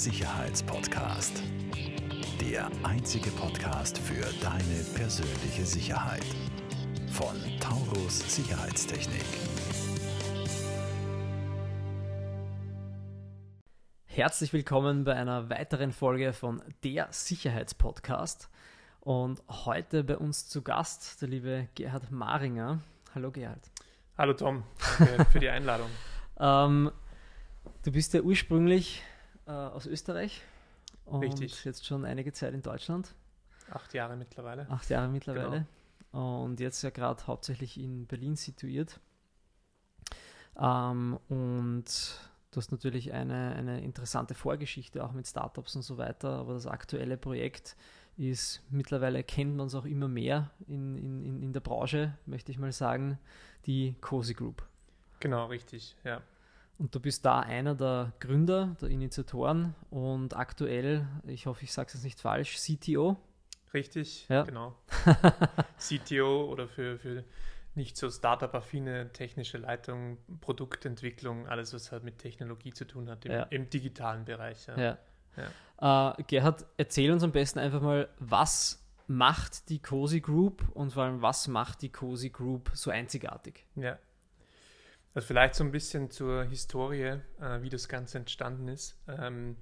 Sicherheitspodcast. Der einzige Podcast für deine persönliche Sicherheit. Von Taurus Sicherheitstechnik. Herzlich willkommen bei einer weiteren Folge von Der Sicherheitspodcast. Und heute bei uns zu Gast der liebe Gerhard Maringer. Hallo Gerhard. Hallo Tom, danke für die Einladung. ähm, du bist ja ursprünglich äh, aus Österreich und Richtig. jetzt schon einige Zeit in Deutschland. Acht Jahre mittlerweile. Acht Jahre mittlerweile. Genau. Und jetzt ja gerade hauptsächlich in Berlin situiert. Ähm, und du hast natürlich eine, eine interessante Vorgeschichte auch mit Startups und so weiter, aber das aktuelle Projekt ist, mittlerweile kennt man es auch immer mehr in, in, in der Branche, möchte ich mal sagen, die Cozy Group. Genau, richtig, ja. Und du bist da einer der Gründer, der Initiatoren und aktuell, ich hoffe, ich sage es jetzt nicht falsch, CTO. Richtig, ja. genau. CTO oder für, für nicht so Startup-affine technische Leitung, Produktentwicklung, alles, was halt mit Technologie zu tun hat im, ja. im digitalen Bereich. Ja. ja. ja. Äh, Gerhard, erzähl uns am besten einfach mal, was macht die Cozy Group und vor allem, was macht die Cozy Group so einzigartig? Ja. Also vielleicht so ein bisschen zur Historie, äh, wie das Ganze entstanden ist. Ähm,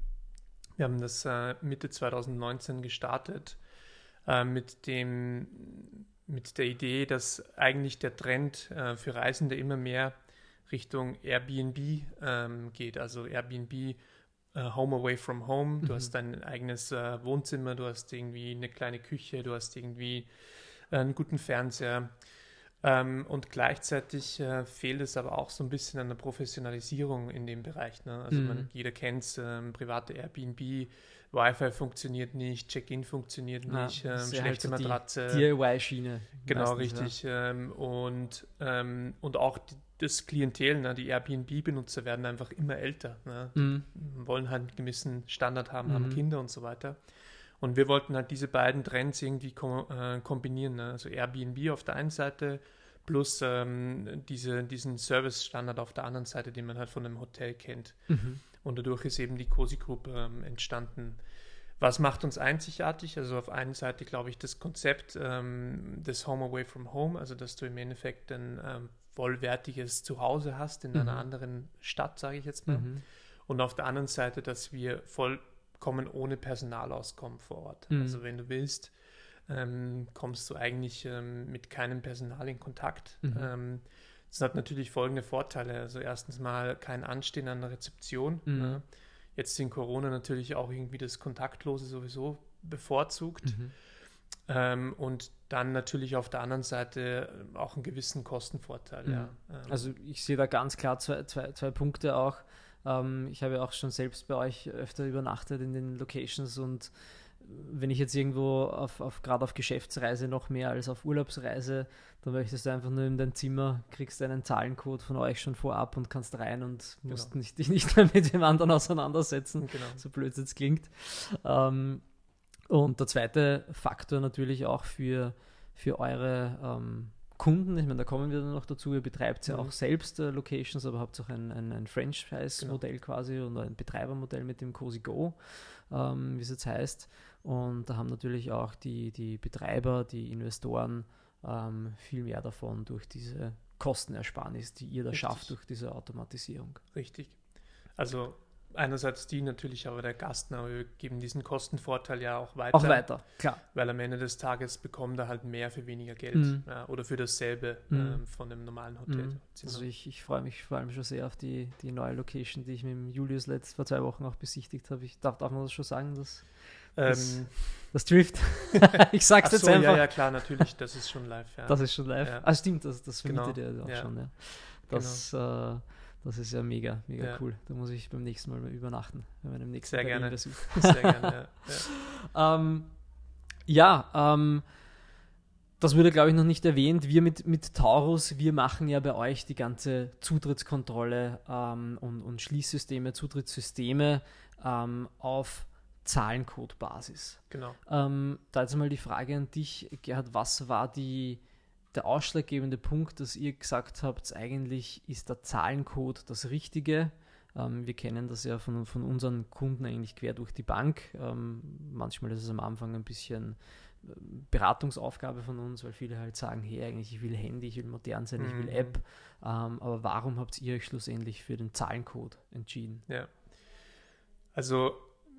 wir haben das äh, Mitte 2019 gestartet äh, mit dem mit der Idee, dass eigentlich der Trend äh, für Reisende immer mehr Richtung Airbnb ähm, geht. Also Airbnb äh, Home Away from Home. Du mhm. hast dein eigenes äh, Wohnzimmer, du hast irgendwie eine kleine Küche, du hast irgendwie einen guten Fernseher. Ähm, und gleichzeitig äh, fehlt es aber auch so ein bisschen an der Professionalisierung in dem Bereich. Ne? Also mhm. man, jeder kennt es, ähm, private Airbnb, Wi-Fi funktioniert nicht, Check-in funktioniert ah, nicht, ähm, halt schlechte halt so Matratze. DIY-Schiene. Genau, richtig. Ja. Ähm, und, ähm, und auch die, das Klientel, ne? die Airbnb-Benutzer werden einfach immer älter. Ne? Mhm. Wollen halt einen gewissen Standard haben, mhm. haben Kinder und so weiter. Und wir wollten halt diese beiden Trends irgendwie kom äh, kombinieren. Ne? Also Airbnb auf der einen Seite plus ähm, diese, diesen Service-Standard auf der anderen Seite, den man halt von einem Hotel kennt. Mhm. Und dadurch ist eben die Cozy Group ähm, entstanden. Was macht uns einzigartig? Also auf einer Seite glaube ich das Konzept ähm, des Home Away from Home, also dass du im Endeffekt ein ähm, vollwertiges Zuhause hast in mhm. einer anderen Stadt, sage ich jetzt mal. Mhm. Und auf der anderen Seite, dass wir voll kommen ohne Personalauskommen vor Ort. Mhm. Also wenn du willst, ähm, kommst du eigentlich ähm, mit keinem Personal in Kontakt. Mhm. Ähm, das hat natürlich folgende Vorteile. Also erstens mal kein Anstehen an der Rezeption. Mhm. Ne? Jetzt in Corona natürlich auch irgendwie das Kontaktlose sowieso bevorzugt. Mhm. Ähm, und dann natürlich auf der anderen Seite auch einen gewissen Kostenvorteil. Mhm. Ja. Ähm, also ich sehe da ganz klar zwei, zwei, zwei Punkte auch. Ähm, ich habe auch schon selbst bei euch öfter übernachtet in den Locations und wenn ich jetzt irgendwo auf, auf gerade auf Geschäftsreise noch mehr als auf Urlaubsreise, dann möchtest du einfach nur in dein Zimmer, kriegst einen Zahlencode von euch schon vorab und kannst rein und genau. musst nicht, dich nicht mehr mit dem anderen auseinandersetzen, genau. so blöd es jetzt klingt. Ähm, und der zweite Faktor natürlich auch für, für eure ähm, Kunden, ich meine, da kommen wir dann noch dazu, ihr betreibt ja mhm. auch selbst äh, Locations, aber habt auch ein, ein, ein Franchise-Modell genau. quasi und ein Betreibermodell mit dem Cozy Go, ähm, wie es jetzt heißt. Und da haben natürlich auch die, die Betreiber, die Investoren ähm, viel mehr davon durch diese Kostenersparnis, die ihr da Richtig. schafft durch diese Automatisierung. Richtig. Also einerseits die natürlich, aber der Gastner, wir geben diesen Kostenvorteil ja auch weiter. Auch weiter, klar. Weil am Ende des Tages bekommt er halt mehr für weniger Geld mhm. ja, oder für dasselbe mhm. ähm, von einem normalen Hotel. Mhm. Also ich, ich freue mich vor allem schon sehr auf die, die neue Location, die ich mit dem Julius letzt vor zwei Wochen auch besichtigt habe. Ich darf, darf man das schon sagen, dass das, ähm, das Drift. ich sag's so, jetzt einfach. Ja, ja, klar, natürlich, das ist schon live. Ja. Das ist schon live. Ja. Ah, stimmt, das, das vermietet genau. ihr auch ja. schon. Ja. Das, genau. äh, das ist ja mega, mega ja. cool. Da muss ich beim nächsten Mal, übernachten, wenn man im nächsten Sehr gerne. Besuch. Sehr gerne, ja. ähm, ja, ähm, das wurde, glaube ich, noch nicht erwähnt. Wir mit, mit Taurus, wir machen ja bei euch die ganze Zutrittskontrolle ähm, und, und Schließsysteme, Zutrittssysteme ähm, auf Zahlencode-Basis. Genau. Ähm, da jetzt mal die Frage an dich, Gerhard, was war die, der ausschlaggebende Punkt, dass ihr gesagt habt, eigentlich ist der Zahlencode das Richtige Ähm, wir kennen das ja von, von unseren Kunden eigentlich quer durch die Bank. Ähm, manchmal ist es am Anfang ein bisschen äh, Beratungsaufgabe von uns, weil viele halt sagen, hey, eigentlich ich will Handy, ich will modern sein, ich will Mhm. App. Ähm, aber warum habt ihr euch schlussendlich für den Zahlencode entschieden? Ja. Also,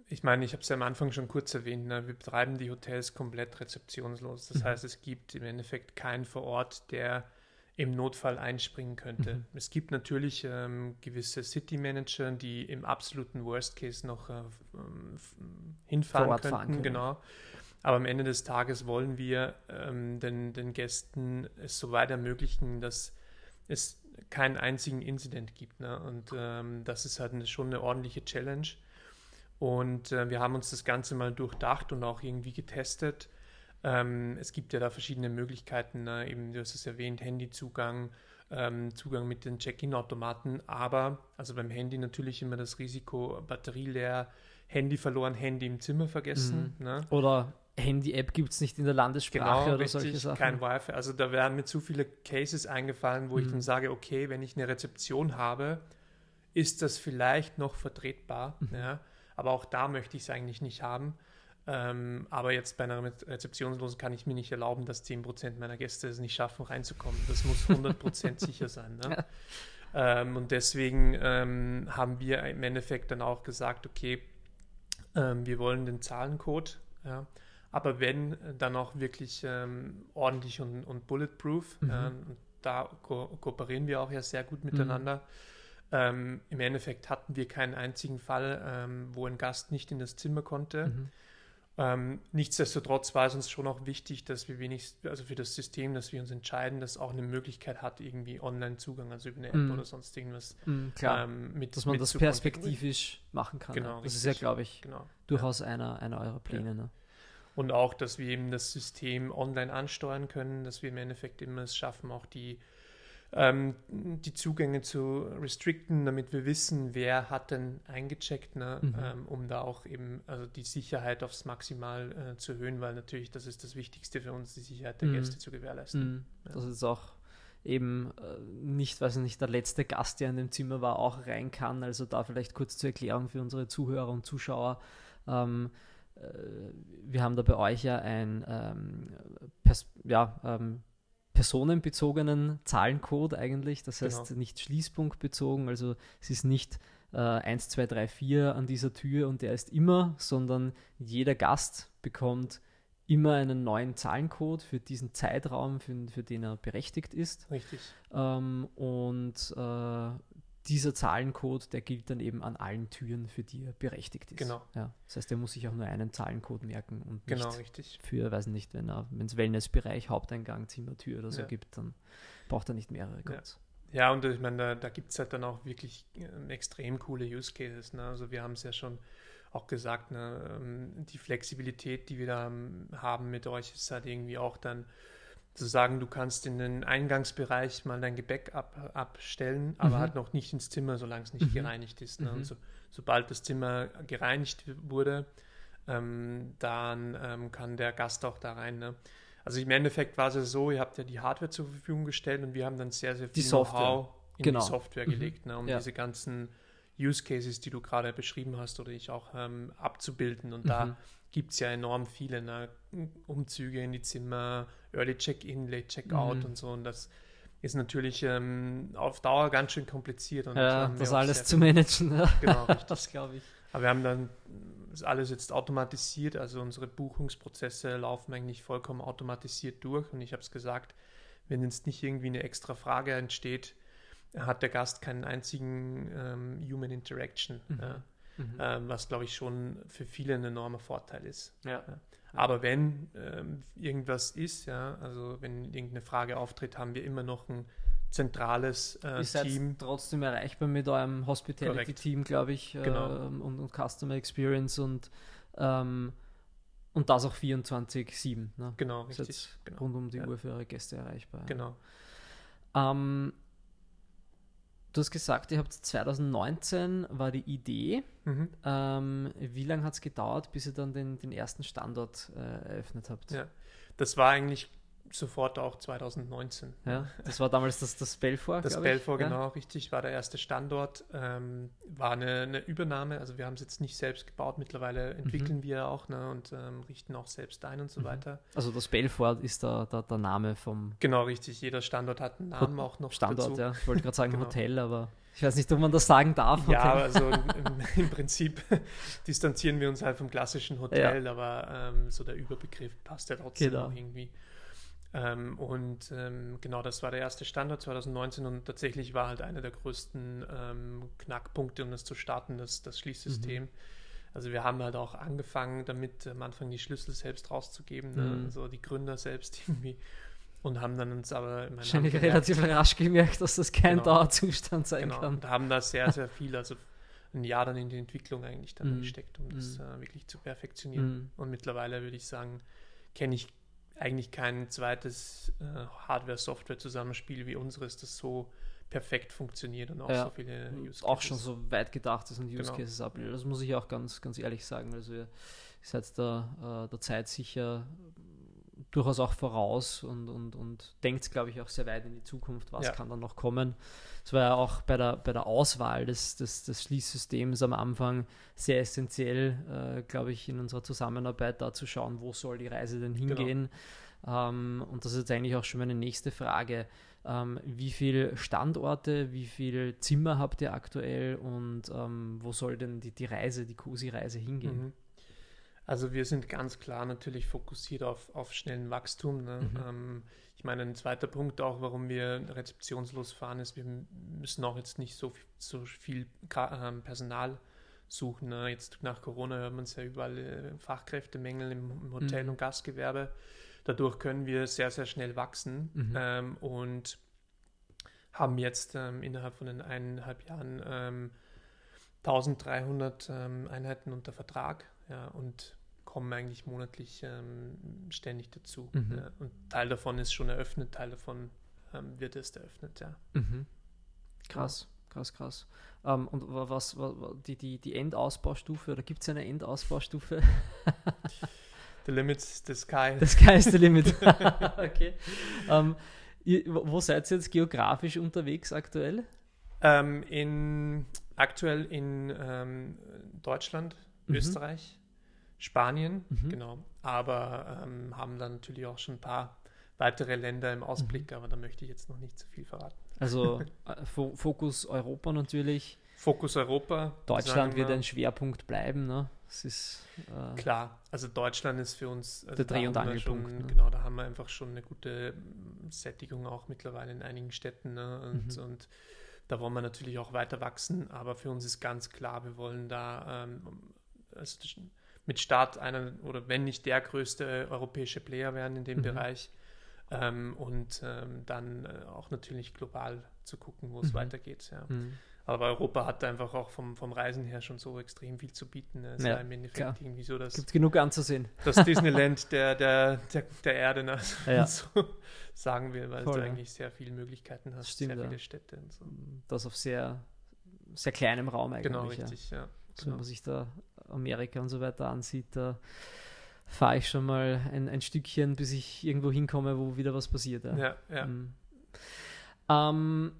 ich meine, ich habe es ja am Anfang schon kurz erwähnt, ne? wir betreiben die Hotels komplett rezeptionslos. Das Mhm. heißt, es gibt im Endeffekt keinen vor Ort, der im Notfall einspringen könnte. Mhm. Es gibt natürlich ähm, gewisse City Manager, die im absoluten Worst Case noch äh, ähm, hinfahren könnten. können. Genau. Aber am Ende des Tages wollen wir ähm, den, den Gästen es so weit ermöglichen, dass es keinen einzigen Incident gibt. Ne? Und ähm, das ist halt eine, schon eine ordentliche Challenge. Und äh, wir haben uns das Ganze mal durchdacht und auch irgendwie getestet. Ähm, es gibt ja da verschiedene Möglichkeiten, ne? eben du hast es erwähnt, Handyzugang, ähm, Zugang mit den Check-in-Automaten, aber also beim Handy natürlich immer das Risiko, Batterie leer, Handy verloren, Handy im Zimmer vergessen. Ne? Oder Handy-App gibt es nicht in der Landessprache Genau, oder solche richtig, Sachen. kein Wi-Fi. Also da wären mir zu viele Cases eingefallen, wo ich Mhm. dann sage, okay, wenn ich eine Rezeption habe, ist das vielleicht noch vertretbar. Mhm. Ja? Aber auch da möchte ich es eigentlich nicht haben. Ähm, aber jetzt bei einer Re- Rezeptionslosen kann ich mir nicht erlauben, dass 10% meiner Gäste es nicht schaffen, reinzukommen. Das muss 100% sicher sein. Ne? Ähm, und deswegen ähm, haben wir im Endeffekt dann auch gesagt, okay, ähm, wir wollen den Zahlencode, ja, aber wenn, äh, dann auch wirklich ähm, ordentlich und, und bulletproof. Mhm. Ja, und da ko kooperieren wir auch ja sehr gut miteinander. Ähm, Im Endeffekt hatten wir keinen einzigen Fall, ähm, wo ein Gast nicht in das Zimmer konnte. Mhm. Ähm, nichtsdestotrotz war es uns schon auch wichtig, dass wir wenigstens, also für das System, dass wir uns entscheiden, dass auch eine Möglichkeit hat, irgendwie Online-Zugang, also über eine App Mhm. oder sonst irgendwas. Mhm, klar, ähm, mit, dass man mit das perspektivisch machen kann. Genau, ja. Das ist ja, glaube ich, Genau. durchaus einer, einer eurer Pläne. Ne? Und auch, dass wir eben das System online ansteuern können, dass wir im Endeffekt immer es schaffen, auch die, ähm, die Zugänge zu restricten, damit wir wissen, wer hat denn eingecheckt, ne? Mhm. ähm, um da auch eben also die Sicherheit aufs Maximal äh, zu erhöhen, weil natürlich das ist das Wichtigste für uns, die Sicherheit der Mhm. Gäste zu gewährleisten. Mhm. Ja. Dass jetzt auch eben äh, nicht, weiß ich nicht, der letzte Gast, der in dem Zimmer war, auch rein kann. Also da vielleicht kurz zur Erklärung für unsere Zuhörer und Zuschauer. Ähm, äh, wir haben da bei euch ja ein ähm, ja, ähm, personenbezogenen Zahlencode eigentlich. Das heißt Genau. nicht schließpunktbezogen. Also es ist nicht äh, 1, 2, 3, 4 an dieser Tür und der ist immer, sondern jeder Gast bekommt immer einen neuen Zahlencode für diesen Zeitraum, für, für den er berechtigt ist. Richtig. Ähm, und äh, dieser Zahlencode, der gilt dann eben an allen Türen, für die er berechtigt ist. Genau. Ja, das heißt, er muss sich auch nur einen Zahlencode merken und Genau, nicht richtig. für, weiß nicht, wenn es Wellnessbereich, Haupteingang, Zimmertür oder so Ja. gibt, dann braucht er nicht mehrere Ja. Codes. Ja, und ich meine, da, da gibt es halt dann auch wirklich ähm, extrem coole Use Cases. Ne? Also wir haben es ja schon auch gesagt, ne? ähm, die Flexibilität, die wir da ähm, haben mit euch, ist halt irgendwie auch dann zu sagen, du kannst in den Eingangsbereich mal dein Gebäck ab, abstellen, aber Mhm. halt noch nicht ins Zimmer, solange es nicht Mhm. gereinigt ist. Ne? Mhm. Und so, sobald das Zimmer gereinigt wurde, ähm, dann ähm, kann der Gast auch da rein. Ne? Also im Endeffekt war es ja so, ihr habt ja die Hardware zur Verfügung gestellt und wir haben dann sehr, sehr viel. Know-how in Genau. die Software Mhm. gelegt, ne, um Ja. diese ganzen Use Cases, die du gerade beschrieben hast oder ich auch ähm, abzubilden. Und Mhm. da gibt es ja enorm viele ne? Umzüge in die Zimmer, Early Check-in, Late Check-out Mhm. und so. Und das ist natürlich ähm, auf Dauer ganz schön kompliziert. Und Ja, wir das alles zu managen. Ja. Genau, richtig. das glaube ich. Aber wir haben dann das alles jetzt automatisiert, also unsere Buchungsprozesse laufen eigentlich vollkommen automatisiert durch. Und ich habe es gesagt, wenn jetzt nicht irgendwie eine extra Frage entsteht, hat der Gast keinen einzigen ähm, Human Interaction, Mhm. ja, Mhm. ähm, was glaube ich schon für viele ein enormer Vorteil ist. ja. Aber wenn ähm, irgendwas ist, ja, also wenn irgendeine Frage auftritt, haben wir immer noch ein zentrales äh, Ihr Team. trotzdem erreichbar mit eurem Hospitality-Team, glaube ich, Genau. ähm, und, und Customer Experience und, ähm, und das auch 24-7. Ne? Genau, Ist richtig. Genau. rund um die Ja. Uhr für eure Gäste erreichbar. genau. Ähm, du hast gesagt, ihr habt 2019 war die Idee. Mhm. Ähm, wie lange hat es gedauert, bis ihr dann den, den ersten Standort äh, eröffnet habt? Ja. Das war eigentlich sofort auch 2019. Ja, das war damals das, das Belfort. Das Belfort, genau, ja. richtig, war der erste Standort. Ähm, war eine, eine, Übernahme, also wir haben es jetzt nicht selbst gebaut, mittlerweile entwickeln mhm. wir auch ne, und ähm, richten auch selbst ein und so mhm. weiter. Also das Belfort ist der, der, der, Name vom. Genau, richtig. Jeder Standort hat einen Namen auch noch. Standort, dazu. ja. Ich wollte gerade sagen genau. Hotel, aber ich weiß nicht, ob man das sagen darf. Hotel. Ja, also im, im, Prinzip distanzieren wir uns halt vom klassischen Hotel, ja. aber ähm, so der Überbegriff passt ja trotzdem genau. irgendwie. Ähm, und ähm, genau, das war der erste Standard 2019 und tatsächlich war halt einer der größten ähm, Knackpunkte, um das zu starten, das, das Schließsystem. Mhm. Also wir haben halt auch angefangen, damit am Anfang die Schlüssel selbst rauszugeben, ne? mhm. also die Gründer selbst irgendwie. Und haben dann uns aber wahrscheinlich relativ rasch gemerkt, dass das kein genau. Dauerzustand sein genau. kann. Und haben da sehr, sehr viel, also ein Jahr dann in die Entwicklung eigentlich dann mhm. gesteckt, um das mhm. äh, wirklich zu perfektionieren. Mhm. Und mittlerweile würde ich sagen, kenne ich eigentlich kein zweites äh, Hardware-Software-Zusammenspiel wie unseres, das so perfekt funktioniert und auch ja, so viele Use Cases. Auch schon so weit gedacht ist und Use genau. Cases abbildet. Das muss ich auch ganz, ganz ehrlich sagen. Also ihr seid da äh, der Zeit sicher durchaus auch voraus und, und, und denkt, glaube ich, auch sehr weit in die Zukunft, was ja. kann dann noch kommen. Es war ja auch bei der, bei der Auswahl des, des, des Schließsystems am Anfang sehr essentiell, äh, glaube ich, in unserer Zusammenarbeit da zu schauen, wo soll die Reise denn genau. hingehen. Genau. Ähm, und das ist jetzt eigentlich auch schon meine nächste Frage. Ähm, wie viele Standorte, wie viele Zimmer habt ihr aktuell und ähm, wo soll denn die, die Reise, die COSI-Reise hingehen? Mhm. Also wir sind ganz klar natürlich fokussiert auf, auf schnellen Wachstum. Ne? Mhm. Ähm, ich meine, ein zweiter Punkt auch, warum wir rezeptionslos fahren, ist, wir müssen auch jetzt nicht so, so viel ähm, Personal suchen. Ne? Jetzt nach Corona hört man es ja überall äh, Fachkräftemängel im, im Hotel- mhm. und Gastgewerbe. Dadurch können wir sehr, sehr schnell wachsen mhm. ähm, und haben jetzt ähm, innerhalb von den eineinhalb Jahren 1300 ähm, ähm, Einheiten unter Vertrag. Ja, und kommen eigentlich monatlich ähm, ständig dazu. Mhm. Ja. Und Teil davon ist schon eröffnet, Teil davon ähm, wird erst eröffnet, ja. Mhm. Krass, krass, krass. Ähm, und was, was, die, die, die Endausbaustufe, oder gibt es eine Endausbaustufe? the limit the sky. The sky is the limit. okay. Ähm, wo seid ihr jetzt geografisch unterwegs aktuell? Ähm, in, aktuell in ähm, Deutschland, mhm. Österreich, Spanien, mhm. genau. Aber ähm, haben dann natürlich auch schon ein paar weitere Länder im Ausblick, mhm. aber da möchte ich jetzt noch nicht zu viel verraten. Also äh, Fokus Europa natürlich. Fokus Europa. Deutschland wird ein Schwerpunkt bleiben, ne? Das ist äh, klar. Also Deutschland ist für uns also der Dreh- und Angelpunkt. ne? Genau, da haben wir einfach schon eine gute Sättigung auch mittlerweile in einigen Städten. Ne? Und, mhm. und da wollen wir natürlich auch weiter wachsen, aber für uns ist ganz klar, wir wollen da ähm, also mit Start einer oder wenn nicht der größte europäische Player werden in dem mhm. Bereich ähm, und ähm, dann äh, auch natürlich global zu gucken, wo es mhm. weitergeht. Ja. Mhm. Aber Europa hat einfach auch vom, vom Reisen her schon so extrem viel zu bieten. Es ja, im Endeffekt klar. irgendwie so, dass. Gibt genug anzusehen. Das Disneyland der, der, der, der Erde, ne? ja. so sagen wir, weil Voll, du ja. eigentlich sehr viele Möglichkeiten hast, Stimmt, sehr viele Städte. Und so. Das auf sehr, sehr kleinem Raum eigentlich. Genau, richtig, ja. Wenn man sich da Amerika und so weiter ansieht, da fahre ich schon mal ein, ein Stückchen, bis ich irgendwo hinkomme, wo wieder was passiert. Ja, ja. ja. Mhm. Ähm,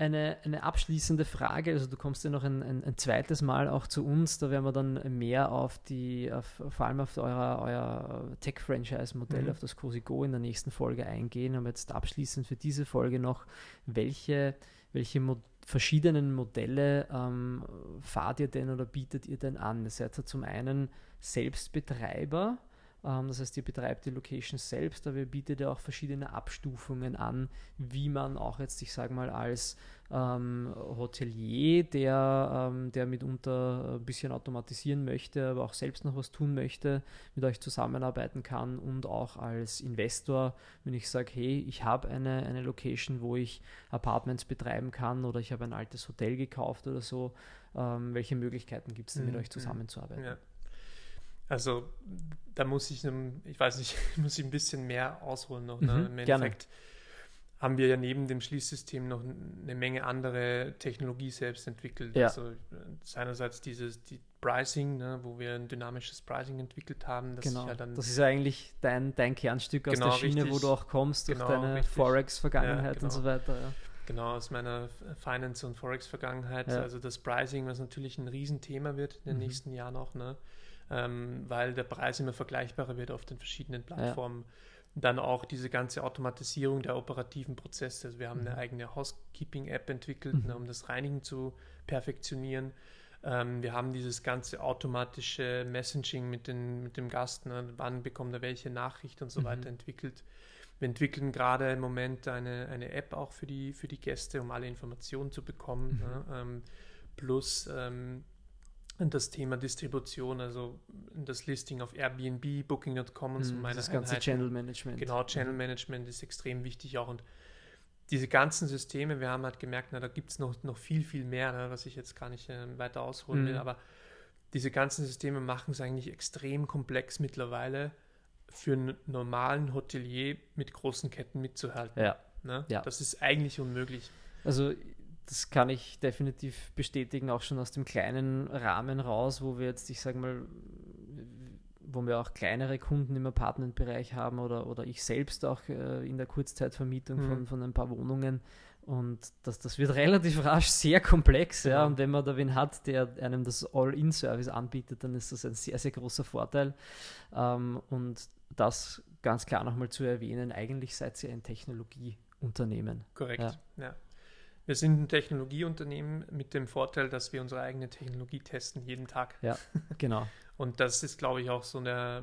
eine, eine abschließende Frage, also du kommst ja noch ein, ein, ein, zweites Mal auch zu uns, da werden wir dann mehr auf die, auf, vor allem auf euer, euer Tech-Franchise-Modell, mhm. auf das Cosi Go in der nächsten Folge eingehen, aber jetzt abschließend für diese Folge noch, welche, welche Modelle verschiedenen Modelle ähm, fahrt ihr denn oder bietet ihr denn an? Ihr seid ja zum einen Selbstbetreiber, das heißt, ihr betreibt die Location selbst, aber ihr bietet ja auch verschiedene Abstufungen an, wie man auch jetzt, ich sage mal, als ähm, Hotelier, der, ähm, der mitunter ein bisschen automatisieren möchte, aber auch selbst noch was tun möchte, mit euch zusammenarbeiten kann und auch als Investor, wenn ich sage, hey, ich habe eine, eine Location, wo ich Apartments betreiben kann oder ich habe ein altes Hotel gekauft oder so, ähm, welche Möglichkeiten gibt es denn, mit mhm. euch zusammenzuarbeiten? Ja. Also da muss ich, ich weiß nicht, muss ich ein bisschen mehr ausholen noch. Ne? Mhm, Im Endeffekt haben wir ja neben dem Schließsystem noch eine Menge andere Technologie selbst entwickelt. Ja. Also seinerseits dieses die Pricing, ne, wo wir ein dynamisches Pricing entwickelt haben. Das genau. Ja das ist ja eigentlich dein, dein Kernstück aus genau, der Schiene, richtig. wo du auch kommst, durch genau, deine Forex-Vergangenheit ja, genau. und so weiter. Ja. Genau, aus meiner Finance- und Forex-Vergangenheit. Also das Pricing, was natürlich ein Riesenthema wird in den mhm. nächsten Jahren auch, ne? Ähm, weil der Preis immer vergleichbarer wird auf den verschiedenen Plattformen. Ja dann auch diese ganze Automatisierung der operativen Prozesse. Also wir haben eine mhm. eigene Housekeeping-App entwickelt, mhm. um das Reinigen zu perfektionieren. Ähm, wir haben dieses ganze automatische Messaging mit, den, mit dem Gast, ne, wann bekommt er welche Nachricht und so mhm. weiter entwickelt. Wir entwickeln gerade im Moment eine, eine App auch für die, für die Gäste, um alle Informationen zu bekommen. Mhm. Ne, ähm, plus ähm, das Thema Distribution, also das Listing auf Airbnb, Booking.com und so mm, Das ganze Einheiten. Channel Management. Genau, Channel Management ist extrem wichtig auch und diese ganzen Systeme, wir haben halt gemerkt, na, da gibt es noch, noch viel, viel mehr, ne, was ich jetzt gar nicht äh, weiter ausholen mm. will, aber diese ganzen Systeme machen es eigentlich extrem komplex mittlerweile für einen normalen Hotelier mit großen Ketten mitzuhalten. Ja. Ne? ja. Das ist eigentlich unmöglich. Also das kann ich definitiv bestätigen, auch schon aus dem kleinen Rahmen raus, wo wir jetzt, ich sage mal, wo wir auch kleinere Kunden im Apartmentbereich haben oder, oder ich selbst auch äh, in der Kurzzeitvermietung mhm. von, von ein paar Wohnungen. Und das, das wird relativ rasch sehr komplex, ja. Und wenn man da wen hat, der einem das All-In-Service anbietet, dann ist das ein sehr, sehr großer Vorteil. Ähm, und das ganz klar nochmal zu erwähnen, eigentlich seid ihr ein Technologieunternehmen. Korrekt, ja. ja. Wir sind ein Technologieunternehmen mit dem Vorteil, dass wir unsere eigene Technologie testen jeden Tag. Ja, genau. Und das ist, glaube ich, auch so eine,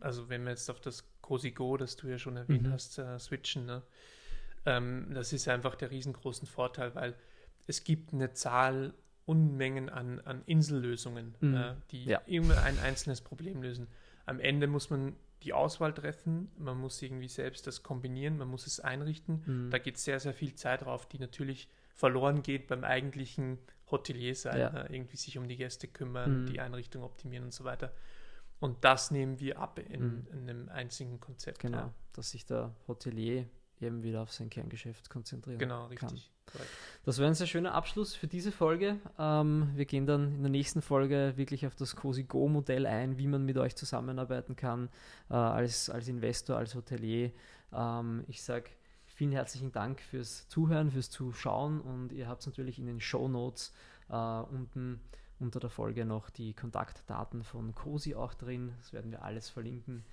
also wenn wir jetzt auf das Cosi Go, das du ja schon erwähnt mhm. hast, äh, switchen, ne? ähm, das ist einfach der riesengroßen Vorteil, weil es gibt eine Zahl, Unmengen an, an Insellösungen, mhm. äh, die ja. immer ein einzelnes Problem lösen. Am Ende muss man die Auswahl treffen, man muss irgendwie selbst das kombinieren, man muss es einrichten. Mhm. Da geht sehr, sehr viel Zeit drauf, die natürlich verloren geht beim eigentlichen Hotelier sein, ja. ne? irgendwie sich um die Gäste kümmern, mhm. die Einrichtung optimieren und so weiter. Und das nehmen wir ab in, mhm. in einem einzigen Konzept. Genau, ja. dass sich der Hotelier eben wieder auf sein Kerngeschäft konzentrieren genau, richtig. Korrekt. Das wäre ein sehr schöner Abschluss für diese Folge. Ähm, wir gehen dann in der nächsten Folge wirklich auf das Cosi Go Modell ein, wie man mit euch zusammenarbeiten kann äh, als, als Investor, als Hotelier. Ähm, ich sage vielen herzlichen Dank fürs Zuhören, fürs Zuschauen und ihr habt natürlich in den Show Notes äh, unten unter der Folge noch die Kontaktdaten von Cosi auch drin. Das werden wir alles verlinken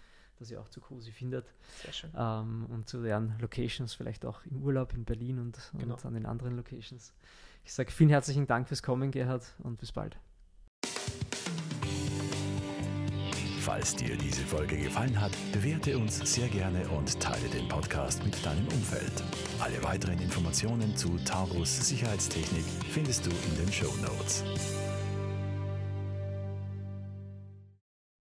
dass ihr auch zu Cosi findet. Sehr schön. Ähm, und zu deren Locations, vielleicht auch im Urlaub in Berlin und, genau. und an den anderen Locations. Ich sage vielen herzlichen Dank fürs Kommen, Gerhard, und bis bald. Falls dir diese Folge gefallen hat, bewerte uns sehr gerne und teile den Podcast mit deinem Umfeld. Alle weiteren Informationen zu Taurus Sicherheitstechnik findest du in den Show Notes.